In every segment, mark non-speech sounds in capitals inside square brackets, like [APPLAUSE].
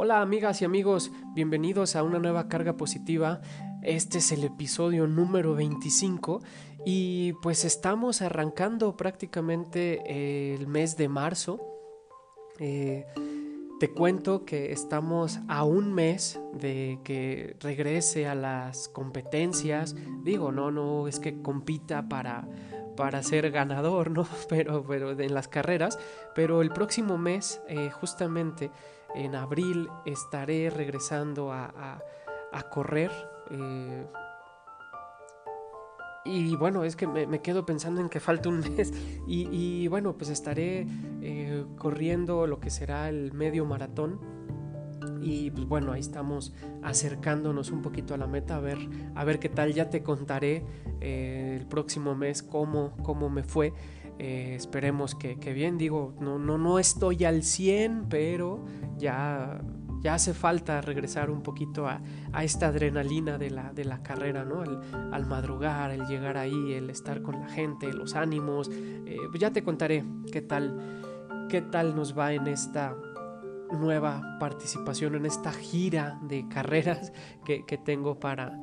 Hola amigas y amigos, bienvenidos a una nueva carga positiva. Este es el episodio número 25 y pues estamos arrancando prácticamente el mes de marzo. Eh, te cuento que estamos a un mes de que regrese a las competencias. Digo, no, no es que compita para, para ser ganador, ¿no? [LAUGHS] Pero, pero en las carreras. Pero el próximo mes, eh, justamente en abril estaré regresando a, correr. Eh, y bueno, es que me, quedo pensando en que falta un [LAUGHS] mes. Y, bueno, pues estaré eh, corriendo lo que será el medio maratón. Y pues bueno, ahí estamos acercándonos un poquito a la meta, a ver, a ver qué tal. Ya te contaré eh, el próximo mes cómo, cómo me fue. Eh, esperemos que, bien, digo, no, no, no estoy al 100, pero ya, ya hace falta regresar un poquito a, esta adrenalina de la, de la carrera, ¿no? Al, madrugar, el llegar ahí, el estar con la gente, los ánimos. Eh, pues ya te contaré qué tal, qué tal nos va en esta nueva participación, en esta gira de carreras [LAUGHS] que, tengo para,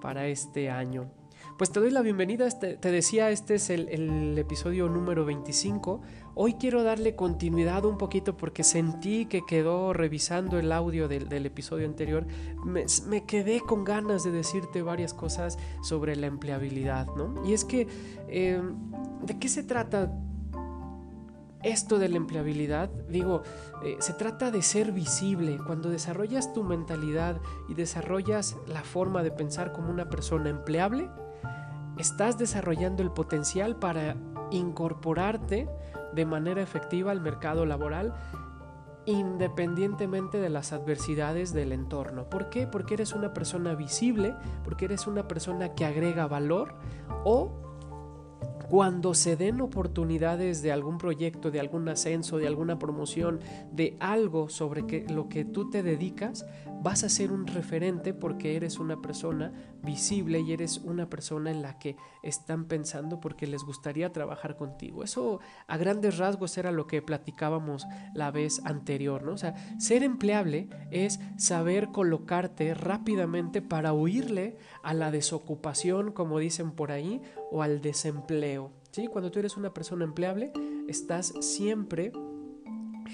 para este año. Pues te doy la bienvenida, este, te decía, este es el, episodio número 25. Hoy quiero darle continuidad un poquito porque sentí que quedó revisando el audio del, episodio anterior, me, quedé con ganas de decirte varias cosas sobre la empleabilidad, ¿no? Y es que, em, ¿de qué se trata? Esto de la empleabilidad, digo, eh, se trata de ser visible. Cuando desarrollas tu mentalidad y desarrollas la forma de pensar como una persona empleable, estás desarrollando el potencial para incorporarte de manera efectiva al mercado laboral independientemente de las adversidades del entorno. ¿Por qué? Porque eres una persona visible, porque eres una persona que agrega valor o cuando se den oportunidades de algún proyecto, de algún ascenso, de alguna promoción, de algo sobre que, lo que tú te dedicas, vas a ser un referente porque eres una persona visible y eres una persona en la que están pensando porque les gustaría trabajar contigo. Eso a grandes rasgos era lo que platicábamos la vez anterior, ¿no? O sea, ser empleable es saber colocarte rápidamente para huirle a la desocupación, como dicen por ahí, o al desempleo. ¿sí? Cuando tú eres una persona empleable, estás siempre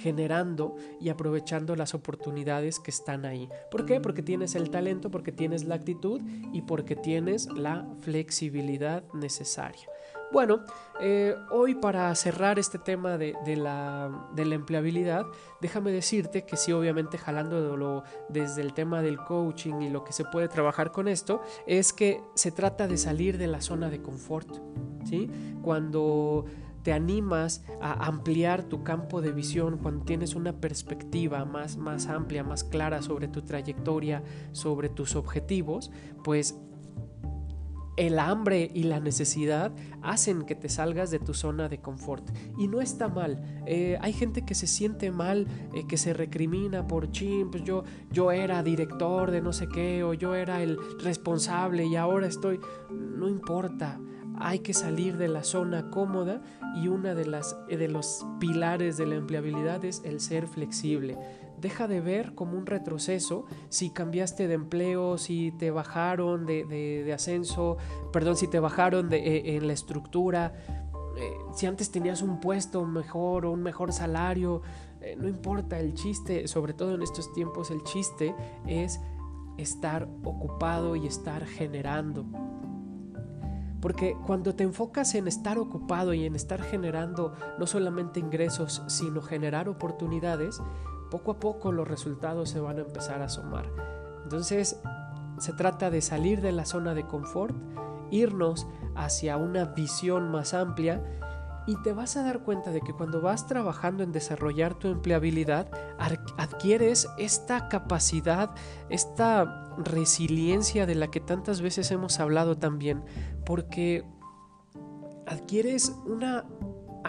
generando y aprovechando las oportunidades que están ahí. ¿Por qué? Porque tienes el talento, porque tienes la actitud y porque tienes la flexibilidad necesaria. Bueno, eh, hoy para cerrar este tema de, la, empleabilidad, déjame decirte que sí, obviamente jalando desde el tema del coaching y lo que se puede trabajar con esto, es que se trata de salir de la zona de confort. ¿sí? Cuando te animas a ampliar tu campo de visión, cuando tienes una perspectiva más, más amplia, más clara sobre tu trayectoria, sobre tus objetivos, pues el hambre y la necesidad hacen que te salgas de tu zona de confort. Y no está mal. Eh, hay gente que se siente mal, eh, que se recrimina por ching, pues yo, yo era director de no sé qué, o yo era el responsable y ahora estoy. No importa. Hay que salir de la zona cómoda y una de las de los pilares de la empleabilidad es el ser flexible deja de ver como un retroceso si cambiaste de empleo, si te bajaron de, ascenso, perdón, si te bajaron de, eh, en la estructura, eh, si antes tenías un puesto mejor o un mejor salario, eh, no importa, el chiste, sobre todo en estos tiempos, el chiste es estar ocupado y estar generando. Porque cuando te enfocas en estar ocupado y en estar generando no solamente ingresos, sino generar oportunidades, poco a poco los resultados se van a empezar a asomar. Entonces, se trata de salir de la zona de confort, irnos hacia una visión más amplia y te vas a dar cuenta de que cuando vas trabajando en desarrollar tu empleabilidad, adquieres esta capacidad, esta resiliencia de la que tantas veces hemos hablado también, porque adquieres una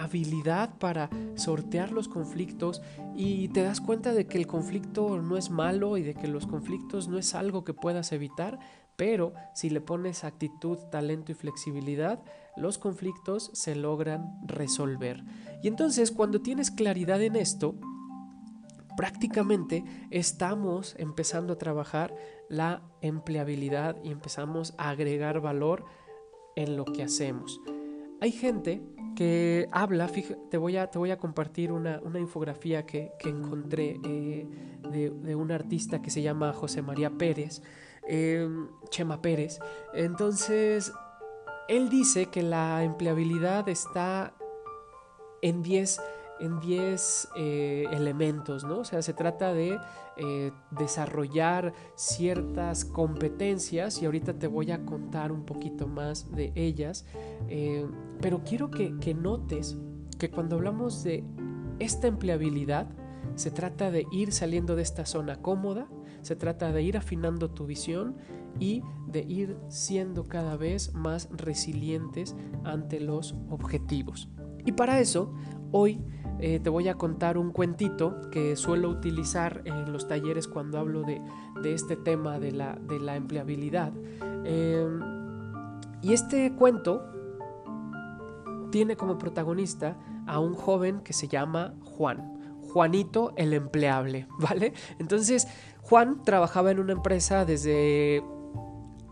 habilidad para sortear los conflictos y te das cuenta de que el conflicto no es malo y de que los conflictos no es algo que puedas evitar, pero si le pones actitud, talento y flexibilidad, los conflictos se logran resolver. Y entonces cuando tienes claridad en esto, prácticamente estamos empezando a trabajar la empleabilidad y empezamos a agregar valor en lo que hacemos. Hay gente que habla, te, voy a, te voy a compartir una, infografía que, encontré eh, de, un artista que se llama José María Pérez, em, Chema Pérez. Entonces, él dice que la empleabilidad está en 10 en 10 eh, elementos, ¿no? O sea, se trata de eh, desarrollar ciertas competencias y ahorita te voy a contar un poquito más de ellas, eh, pero quiero que, que notes que cuando hablamos de esta empleabilidad, se trata de ir saliendo de esta zona cómoda, se trata de ir afinando tu visión y de ir siendo cada vez más resilientes ante los objetivos. Y para eso, hoy eh, te voy a contar un cuentito que suelo utilizar en los talleres cuando hablo de, este tema de la, empleabilidad. Em, y este cuento tiene como protagonista a un joven que se llama Juan. Juanito el empleable, [LAUGHS] ¿vale? Entonces, Juan trabajaba en una empresa desde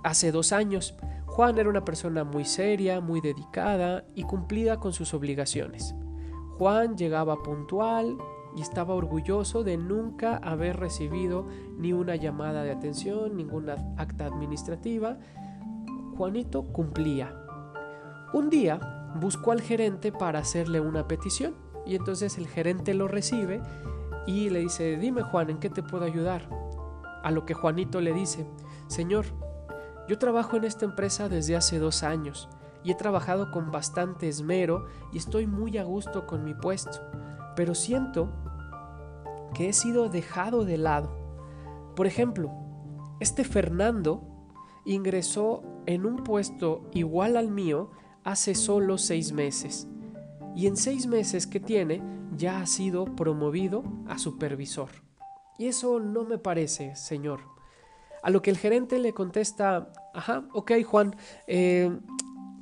hace dos años. Juan era una persona muy seria, muy dedicada y cumplida con sus obligaciones. Juan llegaba puntual y estaba orgulloso de nunca haber recibido ni una llamada de atención, ninguna acta administrativa. Juanito cumplía. Un día buscó al gerente para hacerle una petición y entonces el gerente lo recibe y le dice, dime Juan, ¿en qué te puedo ayudar? A lo que Juanito le dice, Señor, yo trabajo en esta empresa desde hace dos años y he trabajado con bastante esmero y estoy muy a gusto con mi puesto, pero siento que he sido dejado de lado. Por ejemplo, este Fernando ingresó en un puesto igual al mío hace solo seis meses y en seis meses que tiene ya ha sido promovido a supervisor. Y eso no me parece, señor. A lo que el gerente le contesta, ajá, ok Juan, eh,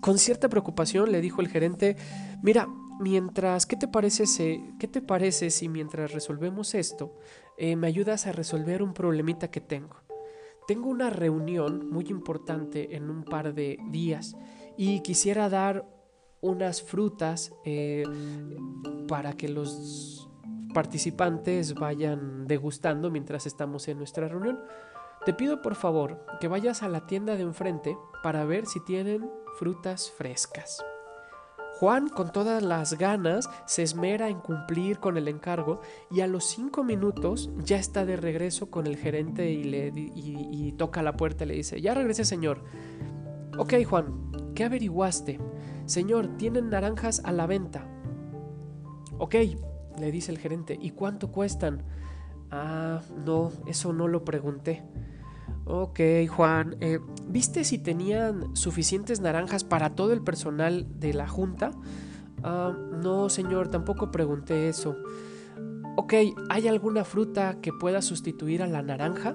con cierta preocupación le dijo el gerente, mira, mientras, ¿qué te parece si, qué te parece si mientras resolvemos esto, eh, me ayudas a resolver un problemita que tengo? Tengo una reunión muy importante en un par de días y quisiera dar unas frutas eh, para que los participantes vayan degustando mientras estamos en nuestra reunión. Te pido por favor que vayas a la tienda de enfrente para ver si tienen frutas frescas. Juan, con todas las ganas, se esmera en cumplir con el encargo y a los cinco minutos ya está de regreso con el gerente y, le, toca la puerta y le dice, ya regresé señor. Ok Juan, ¿qué averiguaste? Señor, tienen naranjas a la venta. Ok, le dice el gerente, ¿y cuánto cuestan? Ah, no, eso no lo pregunté. Ok, Juan. Eh, ¿Viste si tenían suficientes naranjas para todo el personal de la junta? Ah, no, señor, tampoco pregunté eso. Ok, ¿hay alguna fruta que pueda sustituir a la naranja?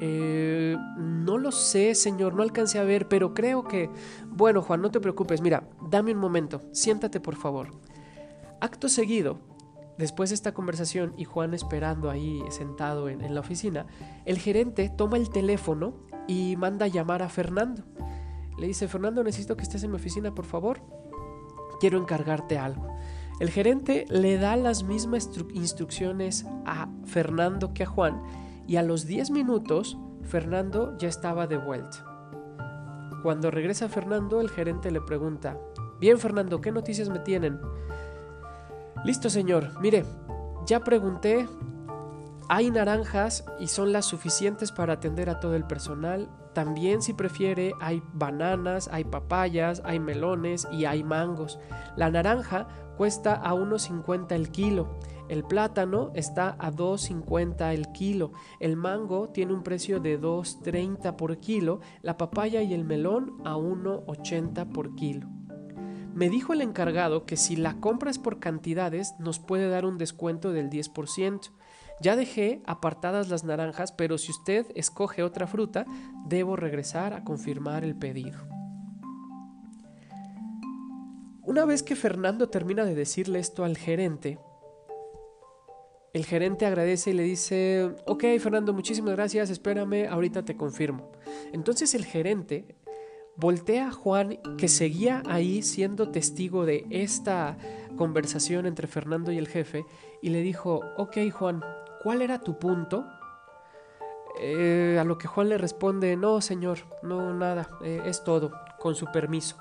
Eh, no lo sé, señor, no alcancé a ver, pero creo que... Bueno, Juan, no te preocupes, mira, dame un momento, siéntate por favor. Acto seguido, Después de esta conversación y Juan esperando ahí sentado en, la oficina, el gerente toma el teléfono y manda llamar a Fernando. Le dice, Fernando, necesito que estés en mi oficina, por favor. Quiero encargarte algo. El gerente le da las mismas instrucciones a Fernando que a Juan y a los 10 minutos Fernando ya estaba de vuelta. Cuando regresa Fernando, el gerente le pregunta, Bien Fernando, ¿qué noticias me tienen? Listo, señor. Mire, ya pregunté. Hay naranjas y son las suficientes para atender a todo el personal. También si prefiere hay bananas, hay papayas, hay melones y hay mangos. La naranja cuesta a 1.50 el kilo. El plátano está a 2.50 el kilo. El mango tiene un precio de 2.30 por kilo. La papaya y el melón a 1.80 por kilo. Me dijo el encargado que si la compra es por cantidades nos puede dar un descuento del 10%. Ya dejé apartadas las naranjas, pero si usted escoge otra fruta, debo regresar a confirmar el pedido. Una vez que Fernando termina de decirle esto al gerente, el gerente agradece y le dice, ok Fernando, muchísimas gracias, espérame, ahorita te confirmo. Entonces el gerente voltea a Juan, que seguía ahí siendo testigo de esta conversación entre Fernando y el jefe, y le dijo, ok Juan, ¿cuál era tu punto? Eh, a lo que Juan le responde, no señor, no nada, eh, es todo, con su permiso.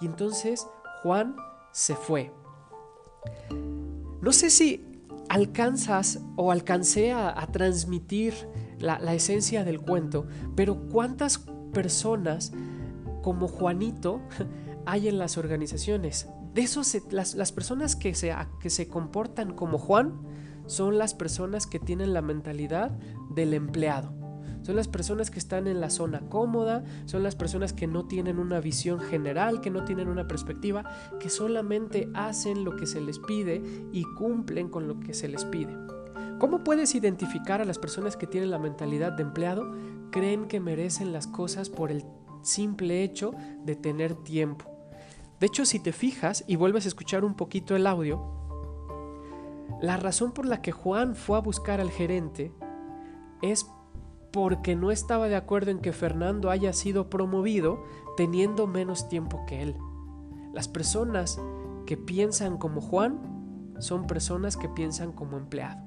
Y entonces Juan se fue. No sé si alcanzas o alcancé a, transmitir la, esencia del cuento, pero ¿cuántas personas como Juanito [LAUGHS] hay en las organizaciones? De eso las, las, personas que se, que se comportan como Juan son las personas que tienen la mentalidad del empleado. Son las personas que están en la zona cómoda, son las personas que no tienen una visión general, que no tienen una perspectiva, que solamente hacen lo que se les pide y cumplen con lo que se les pide. ¿Cómo puedes identificar a las personas que tienen la mentalidad de empleado? Creen que merecen las cosas por el simple hecho de tener tiempo. De hecho, si te fijas y vuelves a escuchar un poquito el audio, la razón por la que Juan fue a buscar al gerente es porque no estaba de acuerdo en que Fernando haya sido promovido teniendo menos tiempo que él. Las personas que piensan como Juan son personas que piensan como empleado.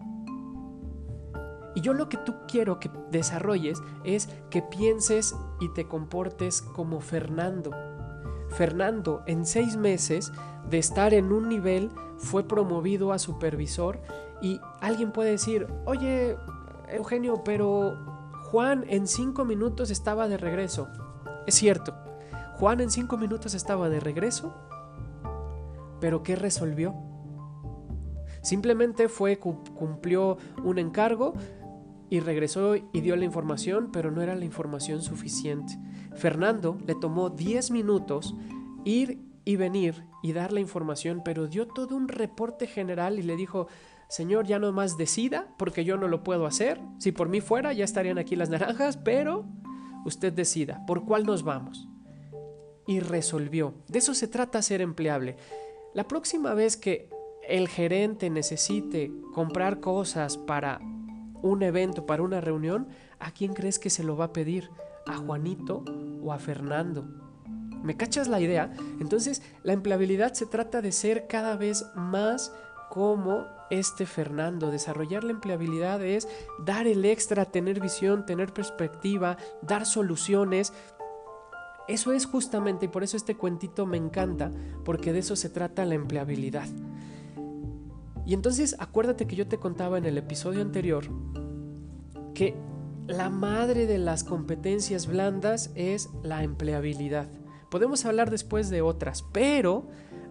Y yo lo que tú quiero que desarrolles es que pienses y te comportes como Fernando. Fernando en seis meses de estar en un nivel fue promovido a supervisor y alguien puede decir, oye Eugenio, pero Juan en cinco minutos estaba de regreso. Es cierto, Juan en cinco minutos estaba de regreso, pero ¿qué resolvió? Simplemente fue, cumplió un encargo y regresó y dio la información, pero no era la información suficiente. Fernando le tomó 10 minutos ir y venir y dar la información, pero dio todo un reporte general y le dijo, Señor, ya no más decida, porque yo no lo puedo hacer. Si por mí fuera, ya estarían aquí las naranjas, pero usted decida, ¿por cuál nos vamos? Y resolvió. De eso se trata ser empleable. La próxima vez que el gerente necesite comprar cosas para un evento, para una reunión, ¿a quién crees que se lo va a pedir? ¿A Juanito o a Fernando? ¿Me cachas la idea? Entonces, la empleabilidad se trata de ser cada vez más como este Fernando. Desarrollar la empleabilidad es dar el extra, tener visión, tener perspectiva, dar soluciones. Eso es justamente, y por eso este cuentito me encanta, porque de eso se trata la empleabilidad. Y entonces acuérdate que yo te contaba en el episodio anterior que la madre de las competencias blandas es la empleabilidad. Podemos hablar después de otras, pero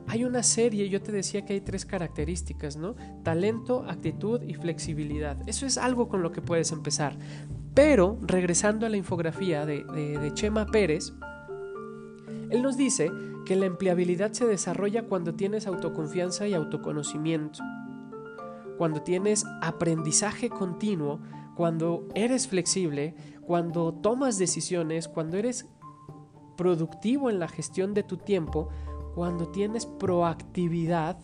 hay una serie, yo te decía que hay tres características, ¿no? Talento, actitud y flexibilidad. Eso es algo con lo que puedes empezar. Pero, regresando a la infografía de, de Chema Pérez, él nos dice que la empleabilidad se desarrolla cuando tienes autoconfianza y autoconocimiento, cuando tienes aprendizaje continuo, cuando eres flexible, cuando tomas decisiones, cuando eres productivo en la gestión de tu tiempo, cuando tienes proactividad,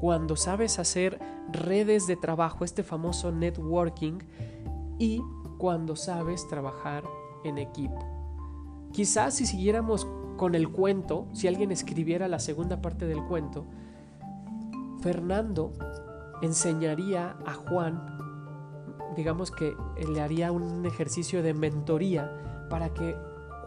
cuando sabes hacer redes de trabajo, este famoso networking, y cuando sabes trabajar en equipo. Quizás si siguiéramos con el cuento, si alguien escribiera la segunda parte del cuento, Fernando enseñaría a Juan, digamos que le haría un ejercicio de mentoría para que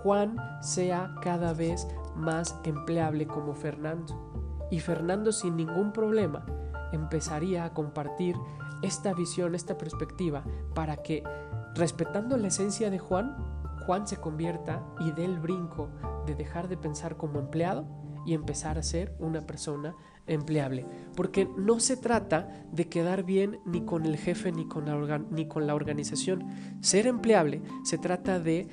Juan sea cada vez más empleable como Fernando. Y Fernando sin ningún problema empezaría a compartir esta visión, esta perspectiva, para que, respetando la esencia de Juan, Juan se convierta y dé el brinco de dejar de pensar como empleado y empezar a ser una persona empleable. Porque no se trata de quedar bien ni con el jefe ni con la, ni con la organización. Ser empleable se trata de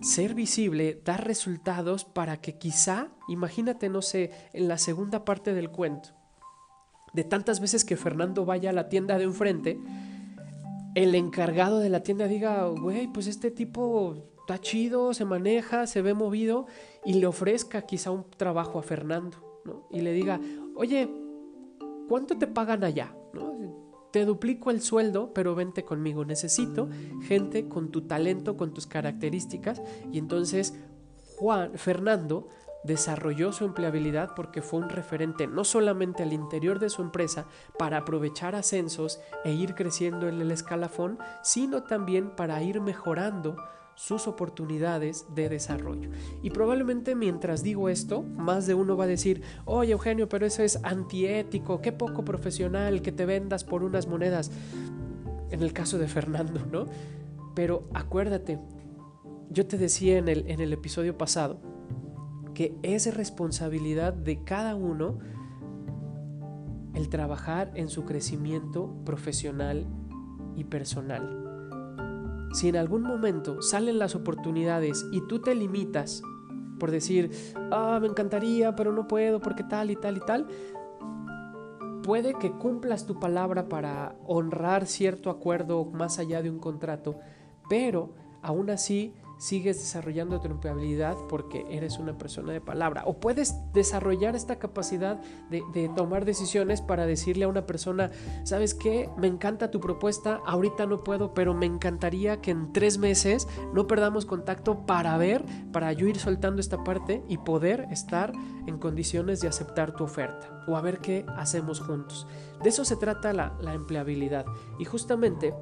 ser visible, dar resultados para que quizá, imagínate, no sé, en la segunda parte del cuento, de tantas veces que Fernando vaya a la tienda de enfrente, el encargado de la tienda diga, güey, pues este tipo está chido, se maneja, se ve movido, y le ofrezca quizá un trabajo a Fernando, ¿no? Y le diga, oye, ¿cuánto te pagan allá? te duplico el sueldo, pero vente conmigo. Necesito gente con tu talento, con tus características. Y entonces Juan, Fernando desarrolló su empleabilidad porque fue un referente no solamente al interior de su empresa para aprovechar ascensos e ir creciendo en el escalafón, sino también para ir mejorando sus oportunidades de desarrollo. Y probablemente mientras digo esto, más de uno va a decir, oye Eugenio, pero eso es antiético, qué poco profesional que te vendas por unas monedas. En el caso de Fernando, ¿no? Pero acuérdate, yo te decía en el, en el episodio pasado que es responsabilidad de cada uno el trabajar en su crecimiento profesional y personal. Si en algún momento salen las oportunidades y tú te limitas por decir, ah, me encantaría, pero no puedo porque tal y tal y tal, puede que cumplas tu palabra para honrar cierto acuerdo más allá de un contrato, pero aún así sigues desarrollando tu empleabilidad porque eres una persona de palabra. O puedes desarrollar esta capacidad de, tomar decisiones para decirle a una persona, ¿sabes qué? Me encanta tu propuesta, ahorita no puedo, pero me encantaría que en tres meses no perdamos contacto para ver, para yo ir soltando esta parte y poder estar en condiciones de aceptar tu oferta o a ver qué hacemos juntos. De eso se trata la, la empleabilidad. Y justamente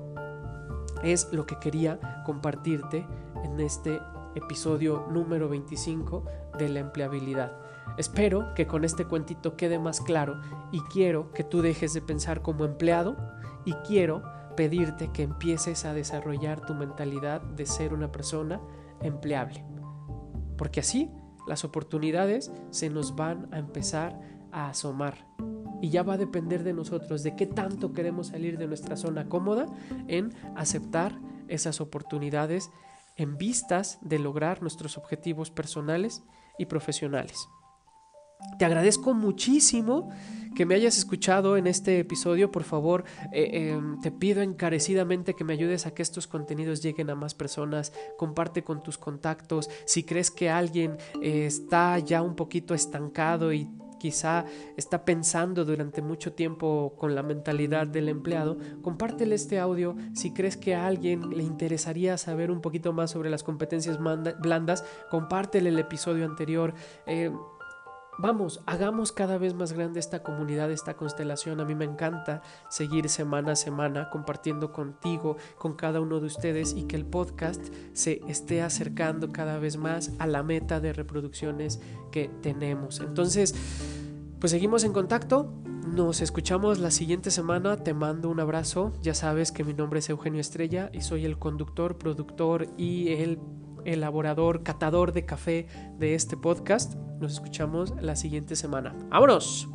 es lo que quería compartirte en este episodio número 25 de la empleabilidad. Espero que con este cuentito quede más claro y quiero que tú dejes de pensar como empleado y quiero pedirte que empieces a desarrollar tu mentalidad de ser una persona empleable. Porque así las oportunidades se nos van a empezar a asomar. Y ya va a depender de nosotros de qué tanto queremos salir de nuestra zona cómoda en aceptar esas oportunidades en vistas de lograr nuestros objetivos personales y profesionales. Te agradezco muchísimo que me hayas escuchado en este episodio. Por favor, eh, em, te pido encarecidamente que me ayudes a que estos contenidos lleguen a más personas. Comparte con tus contactos. Si crees que alguien eh, está ya un poquito estancado y quizá está pensando durante mucho tiempo con la mentalidad del empleado, compártele este audio si crees que a alguien le interesaría saber un poquito más sobre las competencias blandas, compártele el episodio anterior. Eh, vamos, hagamos cada vez más grande esta comunidad, esta constelación. A mí me encanta seguir semana a semana compartiendo contigo, con cada uno de ustedes y que el podcast se esté acercando cada vez más a la meta de reproducciones que tenemos. Entonces, pues seguimos en contacto. Nos escuchamos la siguiente semana. Te mando un abrazo. Ya sabes que mi nombre es Eugenio Estrella y soy el conductor, productor y el elaborador, catador de café de este podcast. Nos escuchamos la siguiente semana. ¡Vámonos!